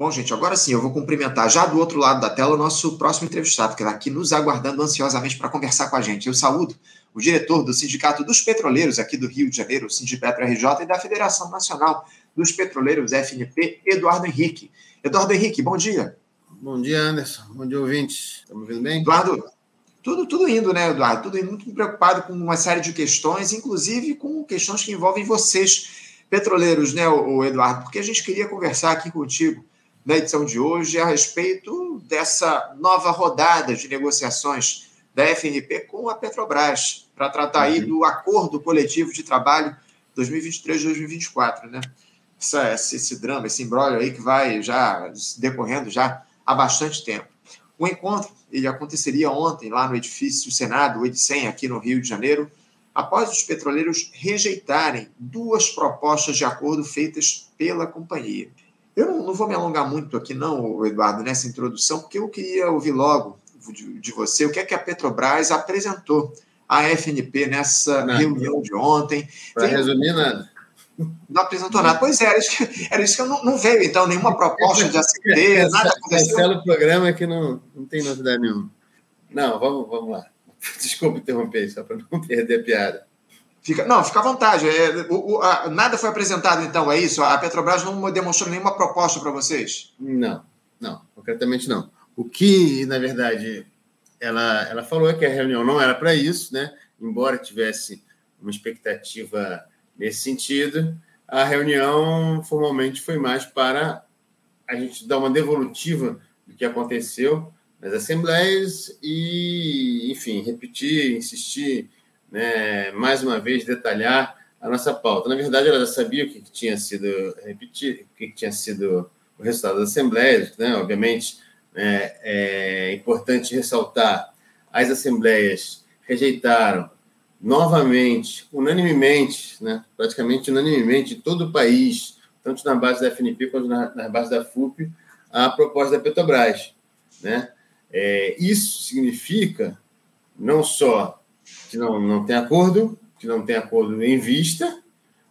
Bom, gente, agora sim, eu vou cumprimentar já do outro lado da tela o nosso próximo entrevistado, que está aqui nos aguardando ansiosamente para conversar com a gente. Eu saúdo o diretor do Sindicato dos Petroleiros aqui do Rio de Janeiro, o Sindipetro RJ, e da Federação Nacional dos Petroleiros, FNP, Eduardo Henrique. Eduardo Henrique, bom dia. Bom dia, Anderson. Bom dia, ouvintes. Estamos vendo bem? Eduardo, tudo, tudo indo, né, Eduardo? Tudo indo, muito preocupado com uma série de questões, inclusive com questões que envolvem vocês, petroleiros, né, o Eduardo? Porque a gente queria conversar aqui contigo na edição de hoje a respeito dessa nova rodada de negociações da FNP com a Petrobras, para tratar aí uhum. do acordo coletivo de trabalho 2023-2024, né? Essa, esse drama, esse embrólio aí que vai já decorrendo já há bastante tempo. O encontro ele aconteceria ontem lá no edifício Senado, o Edicem, aqui no Rio de Janeiro, após os petroleiros rejeitarem duas propostas de acordo feitas pela companhia. Eu não, não, vou me alongar muito aqui, não, Eduardo, nessa introdução, porque eu queria ouvir logo de, de você o que é que a Petrobras apresentou à FNP nessa nada. reunião de ontem. Para resumir, nada. Não apresentou nada. Pois é, era isso que, era isso que eu não, não veio, então, nenhuma proposta de ACT, nada aconteceu. Cancela o programa que não, não tem novidade nenhuma. Não, vamos, vamos lá. Desculpa interromper, só para não perder a piada. Fica, não, fica à vontade. É, o, o, a, nada foi apresentado, então, é isso? A Petrobras não demonstrou nenhuma proposta para vocês? Não, não, concretamente não. O que, na verdade, ela, ela falou é que a reunião não era para isso, né? embora tivesse uma expectativa nesse sentido, a reunião formalmente foi mais para a gente dar uma devolutiva do que aconteceu nas assembleias e, enfim, repetir, insistir né, mais uma vez detalhar a nossa pauta. Na verdade, ela já sabia o que, tinha sido repetir, o que, tinha sido o resultado das assembleias, né? Obviamente, né, é importante ressaltar: as assembleias rejeitaram novamente, unanimemente, né, praticamente unanimemente, em todo o país, tanto na base da FNP quanto na, na base da FUP, a proposta da Petrobras. Né? É, isso significa não só que não, não tem acordo, que não tem acordo em vista,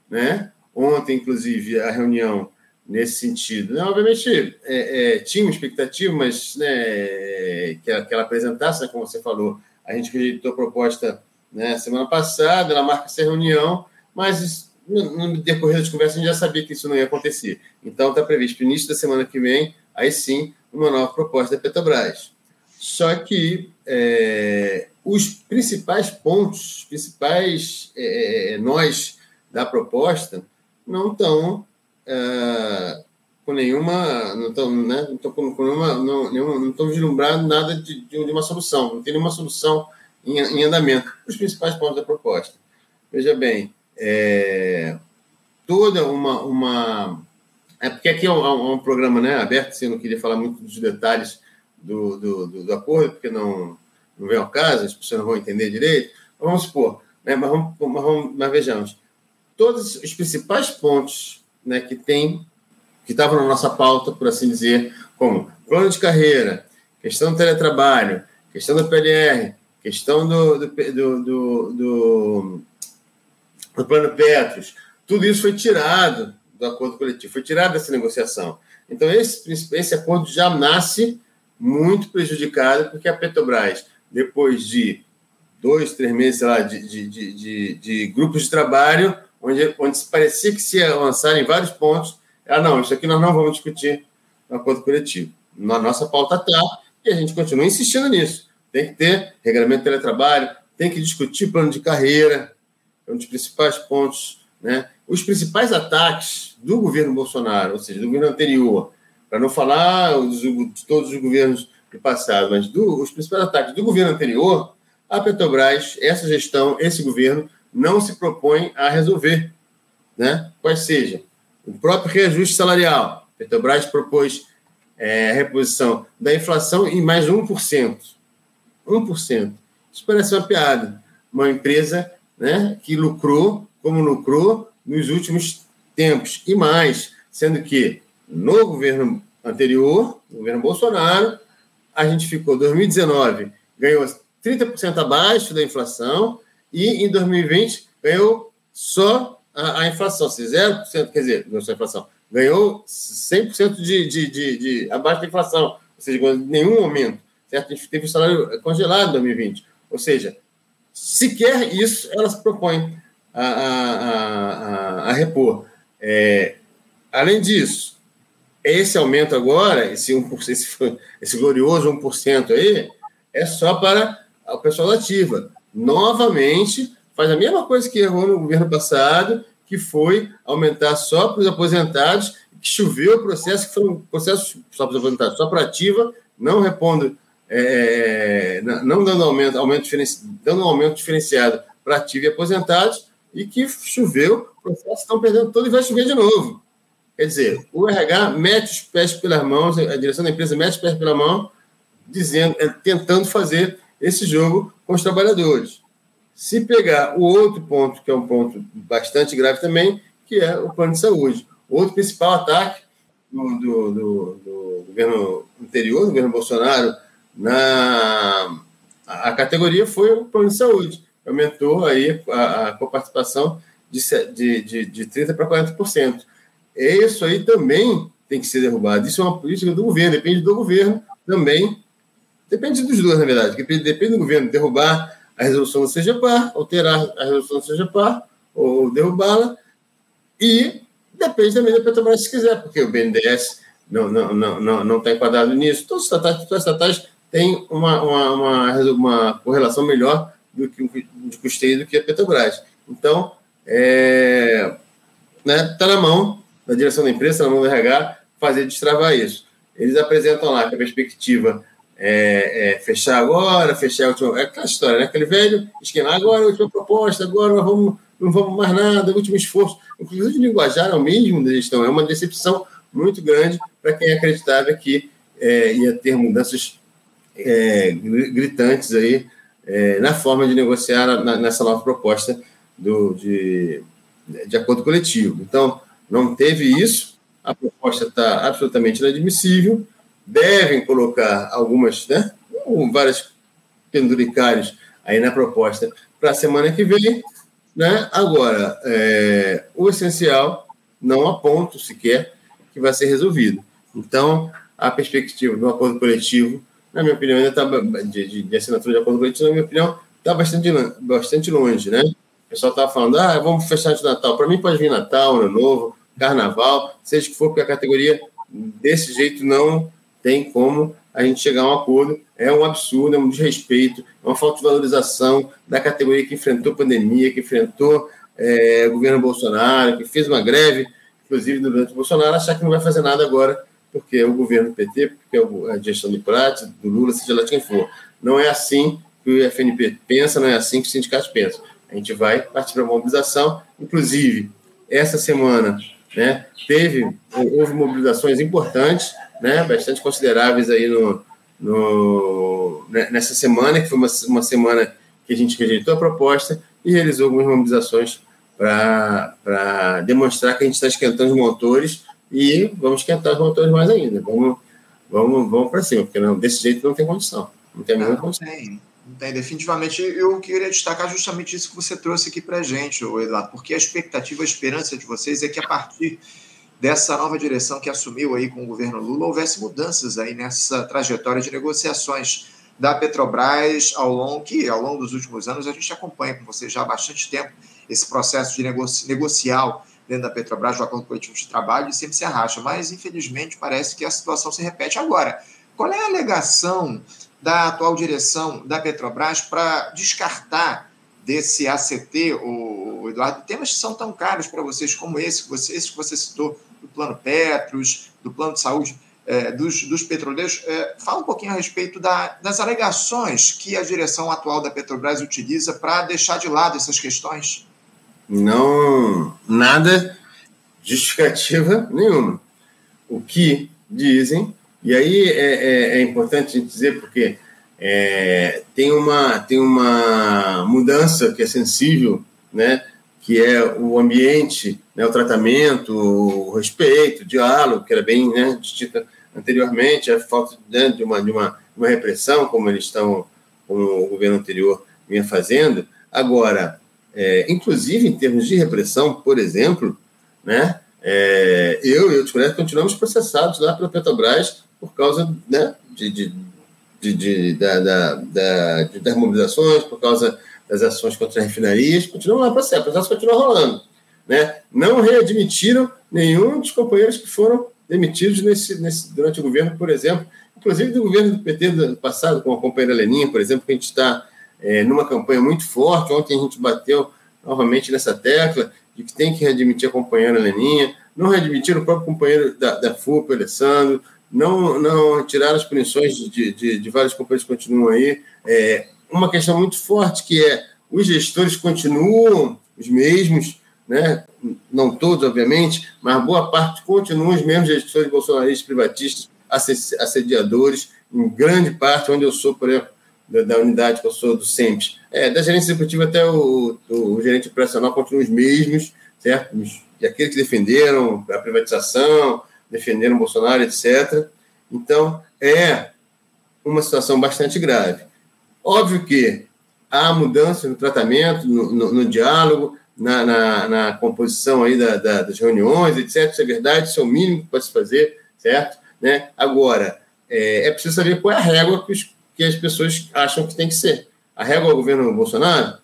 né? Ontem, inclusive, a reunião nesse sentido. Né? Obviamente, é, é, tinha uma expectativa, mas né, que, ela, que ela apresentasse, né, como você falou, a gente rejeitou a proposta né, semana passada, ela marca essa reunião, mas no, no decorrer das conversas a gente já sabia que isso não ia acontecer. Então, está previsto para o início da semana que vem, aí sim, uma nova proposta da Petrobras. Só que é, os principais pontos, os principais é, é, nós da proposta não estão é, com nenhuma, não estão, né, com, com nenhuma, não, não estão vislumbrando nada de, de, uma solução, não tem nenhuma solução em, em, andamento. Os principais pontos da proposta. Veja bem, é, toda uma, uma é porque aqui é um, é um programa né, aberto, assim, eu não queria falar muito dos detalhes do, do, do, do acordo, porque não não vem ao caso, as pessoas não vão entender direito. Vamos supor, né, mas, vamos, mas, mas vejamos, todos os principais pontos né, que tem, que estavam na nossa pauta, por assim dizer, como plano de carreira, questão do teletrabalho, questão do PLR, questão do, do, do, do, do plano Petros, tudo isso foi tirado do acordo coletivo, foi tirado dessa negociação. Então, esse, esse acordo já nasce muito prejudicado, porque a Petrobras depois de dois, três meses, sei lá, de, de, de, de, grupos de trabalho, onde, onde parecia que se avançar em vários pontos. Ah, não, isso aqui nós não vamos discutir no acordo coletivo. Na nossa pauta está, e a gente continua insistindo nisso. Tem que ter regulamento de teletrabalho, tem que discutir plano de carreira, é um dos principais pontos. Né? Os principais ataques do governo Bolsonaro, ou seja, do governo anterior, para não falar de todos os governos do passado, mas do, os principais ataques do governo anterior, a Petrobras, essa gestão, esse governo, não se propõe a resolver. Né? Quais seja o próprio reajuste salarial. A Petrobras propôs é, a reposição da inflação em mais 1%. 1%. Isso parece uma piada. Uma empresa né, que lucrou como lucrou nos últimos tempos. E mais, sendo que no governo anterior, no governo Bolsonaro, a gente ficou 2019 ganhou 30% abaixo da inflação e em 2020 ganhou só a, a inflação, se 0%, quer dizer, não só a inflação, ganhou 100% de, de, de, de abaixo da inflação, ou seja, nenhum aumento. Certo? A gente teve o salário congelado em 2020. Ou seja, sequer isso ela se propõe a, a, a, a repor. É, além disso, esse aumento agora, esse, 1%, esse, esse glorioso 1% aí, é só para o pessoal ativa. Novamente, faz a mesma coisa que errou no governo passado, que foi aumentar só para os aposentados, que choveu o processo, que foi um processo só para os aposentados, só para ativa, não repondo, é, não dando aumento, aumento dando um aumento diferenciado para ativa e aposentados, e que choveu, o processo estão perdendo todo e vai chover de novo. Quer dizer, o RH mete os pés pelas mãos, a direção da empresa mete os pés pela mão, dizendo, é, tentando fazer esse jogo com os trabalhadores. Se pegar o outro ponto, que é um ponto bastante grave também, que é o plano de saúde. Outro principal ataque do, do, do, do governo anterior, do governo Bolsonaro, na a, categoria foi o plano de saúde. Aumentou aí a, a participação de, de, de, de 30% para 40%. Isso aí também tem que ser derrubado. Isso é uma política do governo, depende do governo também. Depende dos dois, na verdade. Depende do governo derrubar a resolução do CGPAR, alterar a resolução do CGPAR ou derrubá-la. E depende também da Petrobras se quiser, porque o BNDES não está não, não, não, não tá enquadrado nisso. Todos os estatais, todas as estatais têm uma, uma, uma, uma correlação melhor do que de custeio do que a Petrobras. Então, é, né, tá na mão da direção da empresa, na mão do RH, fazer destravar isso. Eles apresentam lá que a perspectiva é, é, fechar agora, fechar a última. É aquela história, né? Aquele velho esquema, agora a última proposta, agora nós vamos, não vamos mais nada, último esforço. Inclusive, o linguajar é o mesmo da gestão, é uma decepção muito grande para quem acreditava que é, ia ter mudanças é, gritantes aí é, na forma de negociar na, nessa nova proposta do, de, de acordo coletivo. Então, não teve isso, a proposta está absolutamente inadmissível devem colocar algumas, né, várias penduricários aí na proposta para a semana que vem. Né? Agora, é, o essencial não aponto sequer que vai ser resolvido. Então, a perspectiva do acordo coletivo, na minha opinião, ainda está de, de, de, assinatura de acordo coletivo, na minha opinião, está bastante, bastante longe, né? O pessoal estava falando, ah, vamos fechar de Natal. Para mim pode vir Natal, Ano Novo, Carnaval, seja que for, porque a categoria desse jeito não tem como a gente chegar a um acordo. É um absurdo, é um desrespeito, é uma falta de valorização da categoria que enfrentou pandemia, que enfrentou é, o governo Bolsonaro, que fez uma greve, inclusive durante o Bolsonaro, achar que não vai fazer nada agora, porque é o governo do PT, porque é a gestão do Prat, do Lula, seja lá quem for. Não é assim que o FNP pensa, não é assim que os sindicatos pensam. A gente vai partir para a mobilização, inclusive, essa semana né, teve, houve mobilizações importantes, né, bastante consideráveis aí no, no, né, nessa semana, que foi uma, uma semana que a gente rejeitou a proposta e realizou algumas mobilizações para demonstrar que a gente está esquentando os motores e vamos esquentar os motores mais ainda. Vamos, vamos, vamos para cima, porque não, desse jeito não tem condição. Não tem nenhuma condição. Tem, não tem. Definitivamente, eu queria destacar justamente isso que você trouxe aqui para a gente, Eduardo, porque a expectativa, a esperança de vocês é que a partir dessa nova direção que assumiu aí com o governo Lula, houvesse mudanças aí nessa trajetória de negociações da Petrobras ao longo que ao longo dos últimos anos a gente acompanha com você já há bastante tempo esse processo de negoci negocial dentro da Petrobras do acordo coletivo de trabalho e sempre se arracha, mas infelizmente parece que a situação se repete agora. Qual é a alegação da atual direção da Petrobras para descartar desse ACT, o Eduardo, temas que são tão caros para vocês como esse esse que você citou, do Plano Petros, do Plano de Saúde é, dos, dos petroleiros. É, fala um pouquinho a respeito da, das alegações que a direção atual da Petrobras utiliza para deixar de lado essas questões. Não, nada justificativa nenhuma. O que dizem, e aí é, é, é importante a gente dizer, porque é, tem, uma, tem uma mudança que é sensível, né, que é o ambiente, né, o tratamento, o respeito, o diálogo, que era bem né, anteriormente, a falta né, de, uma, de uma, uma repressão, como eles estão, como o governo anterior vinha fazendo. Agora, é, inclusive em termos de repressão, por exemplo, né, É, eu e outros colegas continuamos processados lá pela Petrobras por causa né, de, de, de, de, da, da, da, das mobilizações, por causa das ações contra as refinarias, continuam lá processo, o processo continua rolando. Né? Não readmitiram nenhum dos companheiros que foram demitidos nesse, nesse, durante o governo, por exemplo, inclusive do governo do PT do passado, com a companheira Leninha, por exemplo, que a gente está é, numa campanha muito forte. Ontem a gente bateu novamente nessa tecla de que tem que readmitir a companheira Leninha, não readmitir o próprio companheiro da, da FUP, Alessandro, não, não tirar as punições de, de, de vários companheiros que continuam aí. É, uma questão muito forte que é os gestores continuam os mesmos, né? não todos, obviamente, mas boa parte continuam os mesmos gestores bolsonaristas, privatistas, assediadores, em grande parte, onde eu sou, por exemplo, da, da unidade que eu sou do SEMPES. É, da gerência executiva até o, o, o gerente operacional continuam os mesmos, certo? E aqueles que defenderam a privatização, defenderam Bolsonaro, etc. Então, é uma situação bastante grave. Óbvio que há mudança no tratamento, no, no, no diálogo, na, na, na, composição aí da, da, das reuniões, etc. Isso é verdade, isso é o mínimo que pode se fazer, certo? Né? Agora, é, é preciso saber qual é a régua que, os, que as pessoas acham que tem que ser. A régua do governo Bolsonaro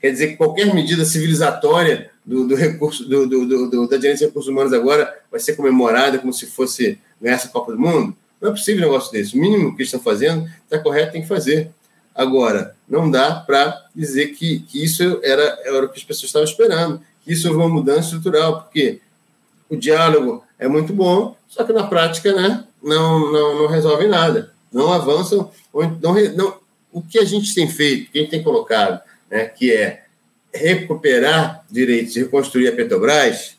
quer dizer que qualquer medida civilizatória do, do recurso do, do, da gerência de recursos humanos agora vai ser comemorada como se fosse ganhar essa Copa do Mundo. Não é possível um negócio desse. O mínimo que estão fazendo está correto, tem que fazer. Agora, não dá para dizer que, que isso era, era o que as pessoas estavam esperando, que isso houve uma mudança estrutural, porque o diálogo é muito bom, só que na prática né, não, não, não resolve nada, não avançam, não, não, o que a gente tem feito, que a gente tem colocado, né, que é recuperar direitos e reconstruir a Petrobras,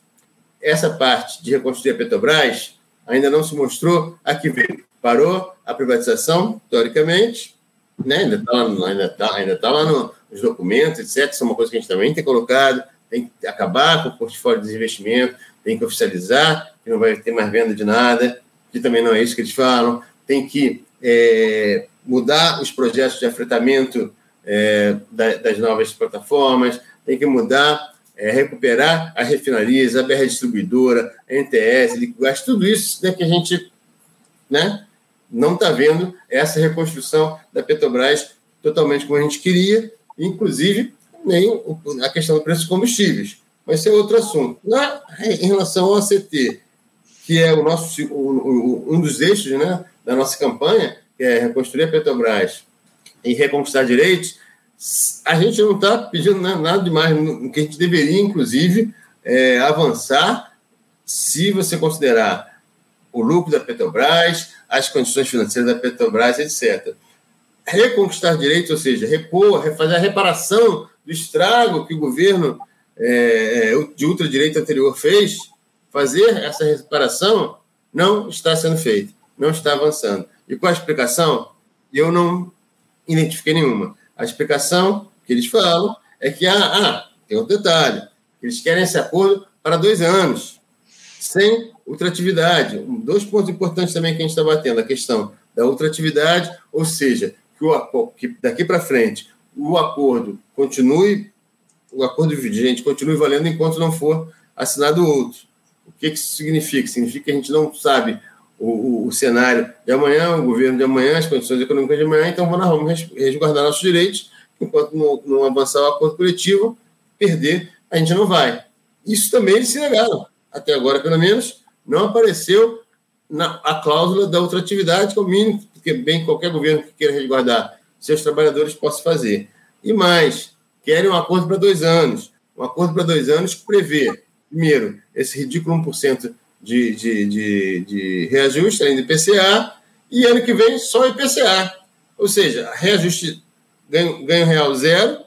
essa parte de reconstruir a Petrobras ainda não se mostrou a que veio. Parou a privatização, teoricamente, né? ainda está lá, ainda tá, ainda tá lá no, nos documentos, etc. Isso é uma coisa que a gente também tem colocado. Tem que acabar com o portfólio de investimento, tem que oficializar, que não vai ter mais venda de nada, que também não é isso que eles falam. Tem que é, mudar os projetos de afretamento é, das novas plataformas, tem que mudar, é, recuperar as refinarias, a BR Distribuidora, a NTS, Liquigás, tudo isso né, que a gente né, não está vendo essa reconstrução da Petrobras totalmente como a gente queria, inclusive nem a questão do preço dos combustíveis. Mas esse é outro assunto. Na, em relação ao ACT, que é o nosso, um dos eixos né, da nossa campanha, que é reconstruir a Petrobras e reconquistar direitos, a gente não está pedindo nada demais, que a gente deveria, inclusive, é avançar se você considerar o lucro da Petrobras, as condições financeiras da Petrobras, etc. Reconquistar direitos, ou seja, repor, fazer a reparação do estrago que o governo é, é, de ultradireita anterior fez, fazer essa reparação não está sendo feito, não está avançando. E qual a explicação? Eu não identifiquei nenhuma. A explicação que eles falam é que, ah, ah tem outro detalhe, eles querem esse acordo para dois anos, sem ultratividade. Dois pontos importantes também que a gente está batendo, a questão da ultratividade, ou seja, que, o, que daqui para frente o acordo continue, o acordo vigente continue valendo enquanto não for assinado outro. O que, que isso significa? Significa que a gente não sabe o, o, o, cenário de amanhã, o governo de amanhã, as condições econômicas de amanhã, então vamos resguardar nossos direitos, enquanto não, não avançar o acordo coletivo, perder, a gente não vai. Isso também eles se negaram. Até agora, pelo menos, não apareceu na, a cláusula da ultratividade, que é o mínimo que bem qualquer governo que queira resguardar seus trabalhadores possa fazer. E mais, querem um acordo para dois anos. Um acordo para dois anos que prevê, primeiro, esse ridículo 1% de, de, de, de reajuste, do IPCA, e ano que vem só IPCA. Ou seja, reajuste ganho, ganho real zero,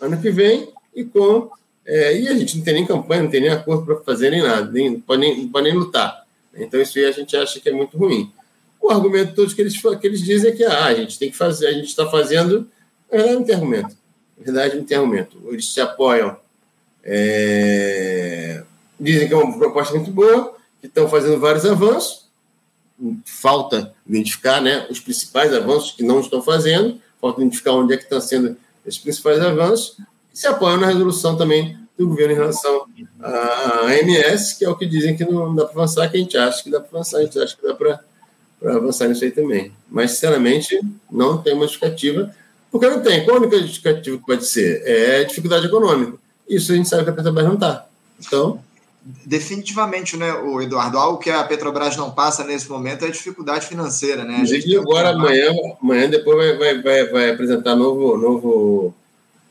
ano que vem, e com. É, e a gente não tem nem campanha, não tem nem acordo para fazer nem nada, nem, não, pode nem, não pode nem lutar. Então, isso aí a gente acha que é muito ruim. O argumento todo que eles, que eles dizem é que ah, a gente tem que fazer, a gente está fazendo. É, não tem argumento. Na verdade, não tem argumento. Eles se apoiam. É, dizem que é uma proposta muito boa, que estão fazendo vários avanços, falta identificar né, os principais avanços que não estão fazendo, falta identificar onde é que estão sendo esses principais avanços, e se apoiam na resolução também do governo em relação à AMS, que é o que dizem que não dá para avançar, que a gente acha que dá para avançar, a gente acha que dá para avançar nisso aí também. Mas, sinceramente, não tem uma justificativa, porque não tem. Qual a única justificativa que pode ser? É dificuldade econômica. Isso a gente sabe que a Petrobras não está. Então, definitivamente, né, o Eduardo, algo que a Petrobras não passa nesse momento é a dificuldade financeira, né? Inclusive, agora, amanhã, amanhã depois vai, vai, vai, vai apresentar novo, novo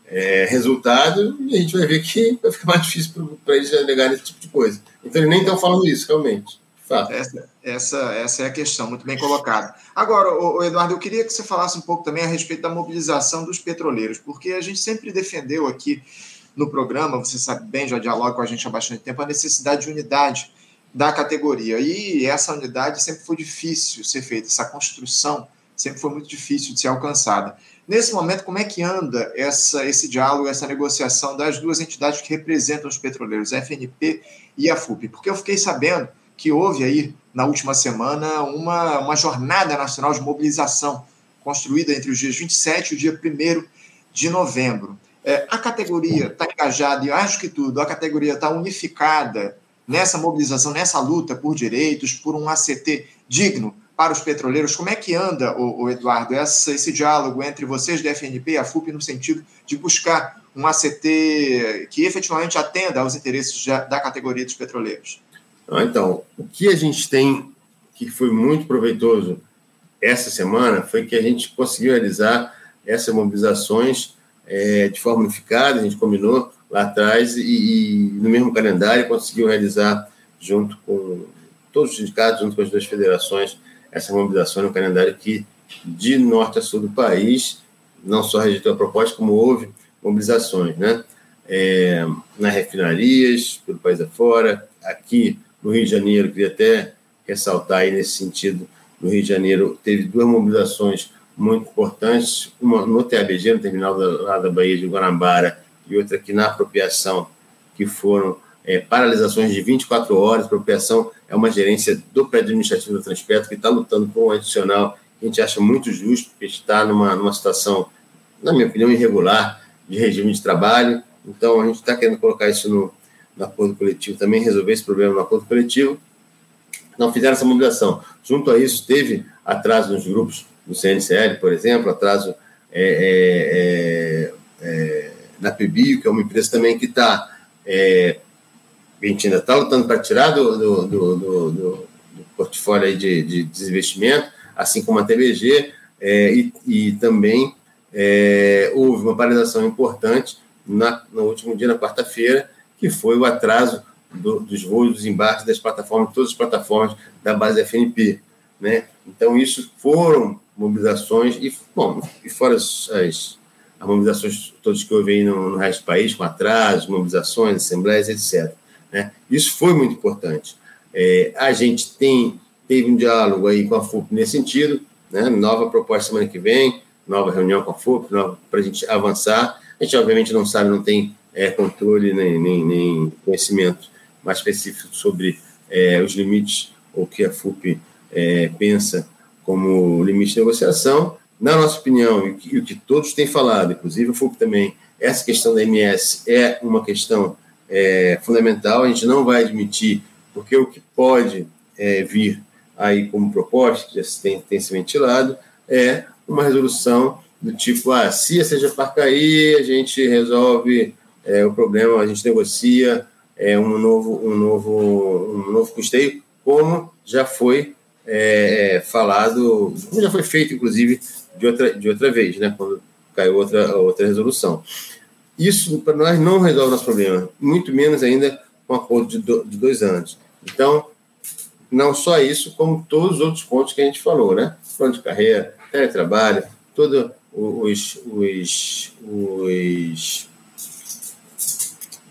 é, resultado e a gente vai ver que vai ficar mais difícil para eles alegarem esse tipo de coisa. Então, eles nem estão falando isso, realmente. Essa, essa, essa é a questão, muito bem colocada. Agora, o, o Eduardo, eu queria que você falasse um pouco também a respeito da mobilização dos petroleiros, porque a gente sempre defendeu aqui no programa, você sabe bem, já dialoga com a gente há bastante tempo, a necessidade de unidade da categoria. E essa unidade sempre foi difícil ser feita, essa construção sempre foi muito difícil de ser alcançada. Nesse momento, como é que anda essa, esse diálogo, essa negociação das duas entidades que representam os petroleiros, a FNP e a FUP? Porque eu fiquei sabendo que houve aí, na última semana, uma, uma jornada nacional de mobilização construída entre os dias 27 e o dia 1 de novembro. É, a categoria está engajada, e acho que tudo, a categoria está unificada nessa mobilização, nessa luta por direitos, por um ACT digno para os petroleiros. Como é que anda, o, o Eduardo, essa, esse diálogo entre vocês da FNP e a FUP no sentido de buscar um ACT que efetivamente atenda aos interesses da, categoria dos petroleiros? Ah, então, o que a gente tem que foi muito proveitoso essa semana foi que a gente conseguiu realizar essas mobilizações é, de forma unificada, a gente combinou lá atrás e, e, no mesmo calendário conseguiu realizar junto com todos os sindicatos, junto com as duas federações, essa mobilização no calendário que de norte a sul do país não só rejeitou a proposta, como houve mobilizações, né? É, nas refinarias, pelo país afora, aqui no Rio de Janeiro, queria até ressaltar aí nesse sentido, no Rio de Janeiro teve duas mobilizações muito importantes, uma no TABG, no terminal da, lá da Bahia de Guanabara, e outra aqui na apropriação, que foram é, paralisações de 24 horas. A apropriação é uma gerência do prédio administrativo da Transpetro que está lutando por um adicional que a gente acha muito justo, porque está numa, numa situação, na minha opinião, irregular de regime de trabalho. Então, a gente está querendo colocar isso no, no acordo coletivo, também resolver esse problema no acordo coletivo. Não fizeram essa mobilização. Junto a isso, teve atraso nos grupos do CNCL, por exemplo, atraso é, é, é, na PBio, que é uma empresa também que está. É, a gente ainda está lutando para tirar do, do, do, do, portfólio de, de desinvestimento, assim como a TBG, é, e, e, também é, houve uma paralisação importante na, no último dia, na quarta-feira, que foi o atraso do, dos voos, dos embarques das plataformas, todas as plataformas da base FNP. Né? Então, isso foram mobilizações, e, bom, e fora as, as, as mobilizações todas que houve aí no, no, resto do país, com atrasos, mobilizações, assembleias, etc. Né? Isso foi muito importante. É, a gente tem, teve um diálogo aí com a FUP nesse sentido, né? nova proposta semana que vem, nova reunião com a FUP, para a gente avançar. A gente, obviamente, não sabe, não tem é, controle nem, nem, nem, conhecimento mais específico sobre é, os limites ou que a FUP é, pensa como limite de negociação. Na nossa opinião, e o que, que todos têm falado, inclusive o FUP também, essa questão da MS é uma questão é, fundamental, a gente não vai admitir, porque o que pode é, vir aí como proposta, que já tem, tem se ventilado, é uma resolução do tipo, ah, se a Seja Par cair, a gente resolve é, o problema, a gente negocia é, um, novo, um, novo, um novo custeio, como já foi é, é, falado, já foi feito, inclusive, de outra, de outra vez, né, quando caiu outra, outra resolução. Isso, para nós, não resolve o nosso problema, muito menos ainda com um acordo de, do, de dois anos. Então, não só isso, como todos os outros pontos que a gente falou, né? Plano de carreira, teletrabalho, todos os, os, os,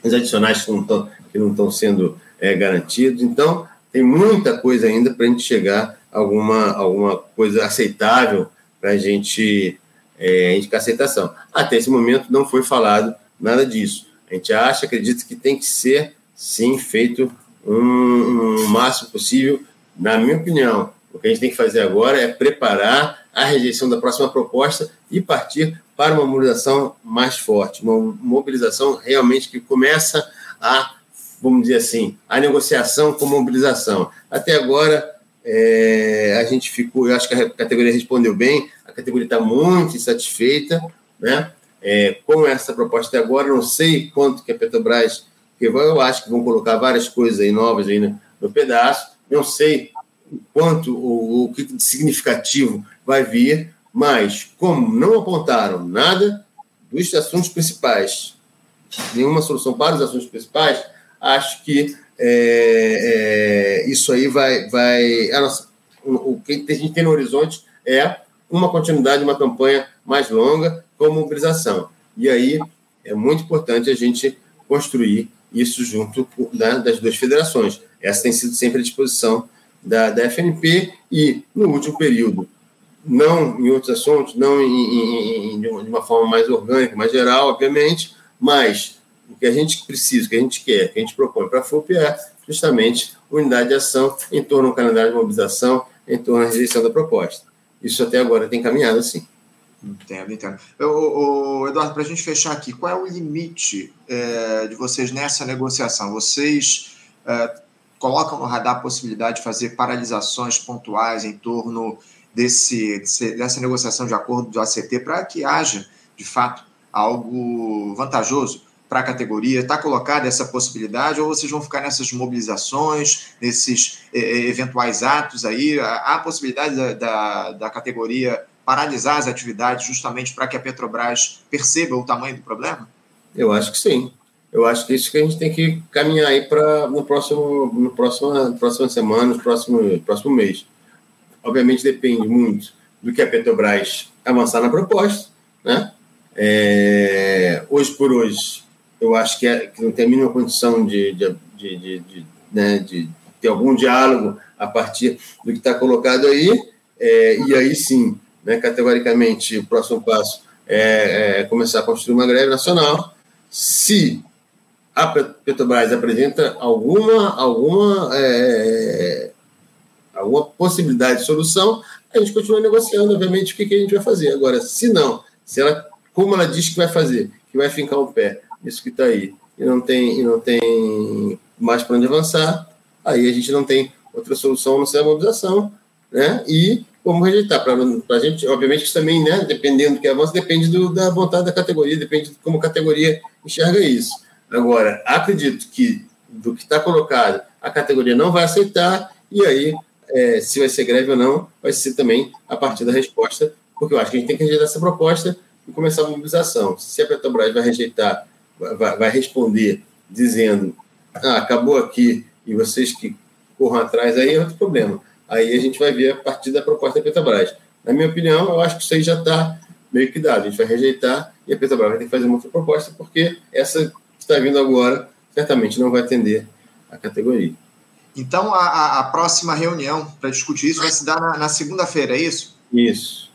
os adicionais que não estão, que não estão sendo é, garantidos. Então, tem muita coisa ainda para a gente chegar a alguma, alguma coisa aceitável para a gente é, indicar aceitação. Até esse momento não foi falado nada disso. A gente acha, acredita que tem que ser, sim, feito um, um máximo possível. Na minha opinião, o que a gente tem que fazer agora é preparar a rejeição da próxima proposta e partir para uma mobilização mais forte, uma mobilização realmente que começa a, vamos dizer assim, a negociação com mobilização. Até agora, é, a gente ficou, eu acho que a categoria respondeu bem, a categoria está muito insatisfeita, né? É, com essa proposta até agora, não sei quanto que a Petrobras, que eu acho que vão colocar várias coisas aí novas aí no, no pedaço, não sei quanto o, o que significativo vai vir, mas como não apontaram nada dos assuntos principais, nenhuma solução para os assuntos principais, acho que é, é, isso aí vai. vai nossa, o que a gente tem no horizonte é uma continuidade, uma campanha mais longa com mobilização. E aí é muito importante a gente construir isso junto né, das duas federações. Essa tem sido sempre a disposição da, da FNP e, no último período, não em outros assuntos, não em, em, em, de uma forma mais orgânica, mais geral, obviamente, mas o que a gente precisa, que a gente quer, que a gente propõe para a FUP é justamente unidade de ação em torno do calendário de mobilização, em torno da rejeição da proposta. Isso até agora tem caminhado assim. Entendo, entendo. Eu, o, Eduardo, para a gente fechar aqui, qual é o limite é, de vocês nessa negociação? Vocês é, colocam no radar a possibilidade de fazer paralisações pontuais em torno desse, dessa negociação de acordo do ACT para que haja, de fato, algo vantajoso para a categoria? Está colocada essa possibilidade ou vocês vão ficar nessas mobilizações, nesses eh, eventuais atos aí? Há a possibilidade da, da, da categoria paralisar as atividades justamente para que a Petrobras perceba o tamanho do problema? Eu acho que sim. Eu acho que isso que a gente tem que caminhar aí para no próximo, no próximo, na próxima semana, no próximo, próximo mês. Obviamente depende muito do que a Petrobras avançar na proposta, né? É, hoje por hoje, eu acho que, é, que, não tem a mínima condição de, de, de, de, de né, de ter algum diálogo a partir do que está colocado aí, é, e aí sim, né, categoricamente, o próximo passo é, é começar a construir uma greve nacional. Se a Petrobras apresenta alguma, alguma, é, alguma possibilidade de solução, a gente continua negociando, obviamente, o que, que a gente vai fazer. Agora, se não, se ela, como ela diz que vai fazer, que vai fincar o pé, isso que está aí, e não tem, e não tem mais para onde avançar, aí a gente não tem outra solução não ser a mobilização, né? E como rejeitar. Para a gente, obviamente, que também, né, dependendo do que avança, depende do, da vontade da categoria, depende de como a categoria enxerga isso. Agora, acredito que do que está colocado, a categoria não vai aceitar, e aí, é, se vai ser greve ou não, vai ser também a partir da resposta, porque eu acho que a gente tem que rejeitar essa proposta e começar a mobilização. Se a Petrobras vai rejeitar, vai, vai responder dizendo, ah, acabou aqui, e vocês que corram atrás, aí é outro problema. Aí a gente vai ver a partir da proposta da Petrobras. Na minha opinião, eu acho que isso aí já está meio que dado. A gente vai rejeitar e a Petrobras vai ter que fazer uma outra proposta, porque essa está vindo agora, certamente não vai atender a categoria. Então, a, a próxima reunião para discutir isso vai se dar na, na segunda-feira, é isso? Isso.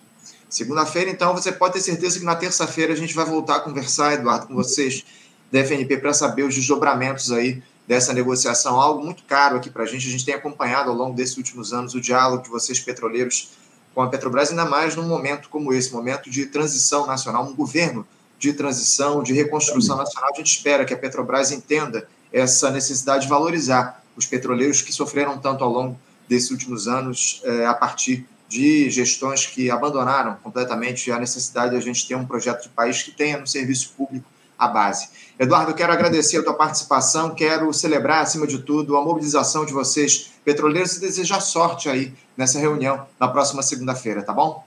Segunda-feira, então, você pode ter certeza que na terça-feira a gente vai voltar a conversar, Eduardo, com vocês da FNP para saber os desdobramentos aí dessa negociação, algo muito caro aqui para a gente. A gente tem acompanhado ao longo desses últimos anos o diálogo de vocês, petroleiros, com a Petrobras, ainda mais num momento como esse, momento de transição nacional, um governo de transição, de reconstrução nacional. A gente espera que a Petrobras entenda essa necessidade de valorizar os petroleiros que sofreram tanto ao longo desses últimos anos, é, a partir de gestões que abandonaram completamente a necessidade de a gente ter um projeto de país que tenha no serviço público a base. Eduardo, quero agradecer a tua participação, quero celebrar, acima de tudo, a mobilização de vocês, petroleiros, e desejar sorte aí nessa reunião na próxima segunda-feira, tá bom?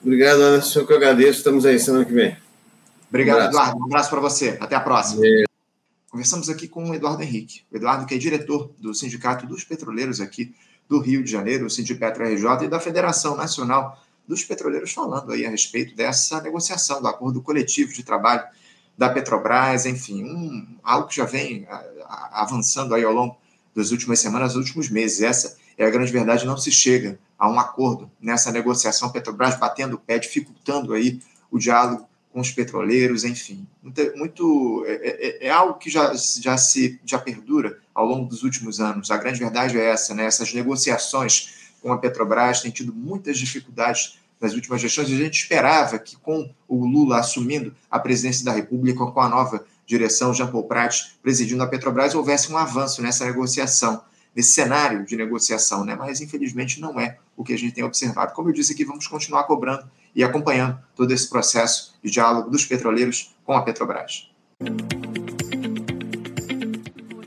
Obrigado, Anderson, que eu agradeço. Estamos aí semana que vem. Obrigado, um Eduardo. Um abraço para você. Até a próxima. É. Conversamos aqui com o Eduardo Henrique. O Eduardo, que é diretor do Sindicato dos Petroleiros aqui do Rio de Janeiro, o Sindipetro RJ, e da Federação Nacional dos Petroleiros, falando aí a respeito dessa negociação do acordo coletivo de trabalho da Petrobras, enfim, um, algo que já vem avançando aí ao longo das últimas semanas, dos últimos meses. Essa é a grande verdade, não se chega a um acordo nessa negociação, Petrobras batendo o pé, dificultando aí o diálogo com os petroleiros, enfim. Muito, muito é, é, é, algo que já, já se já perdura ao longo dos últimos anos. A grande verdade é essa, né? Essas negociações com a Petrobras têm tido muitas dificuldades nas últimas gestões. A gente esperava que, com o Lula assumindo a presidência da República, com a nova direção, Jean Paul Prat presidindo a Petrobras, houvesse um avanço nessa negociação, nesse cenário de negociação, né? mas infelizmente não é o que a gente tem observado. Como eu disse aqui, vamos continuar cobrando e acompanhando todo esse processo de diálogo dos petroleiros com a Petrobras.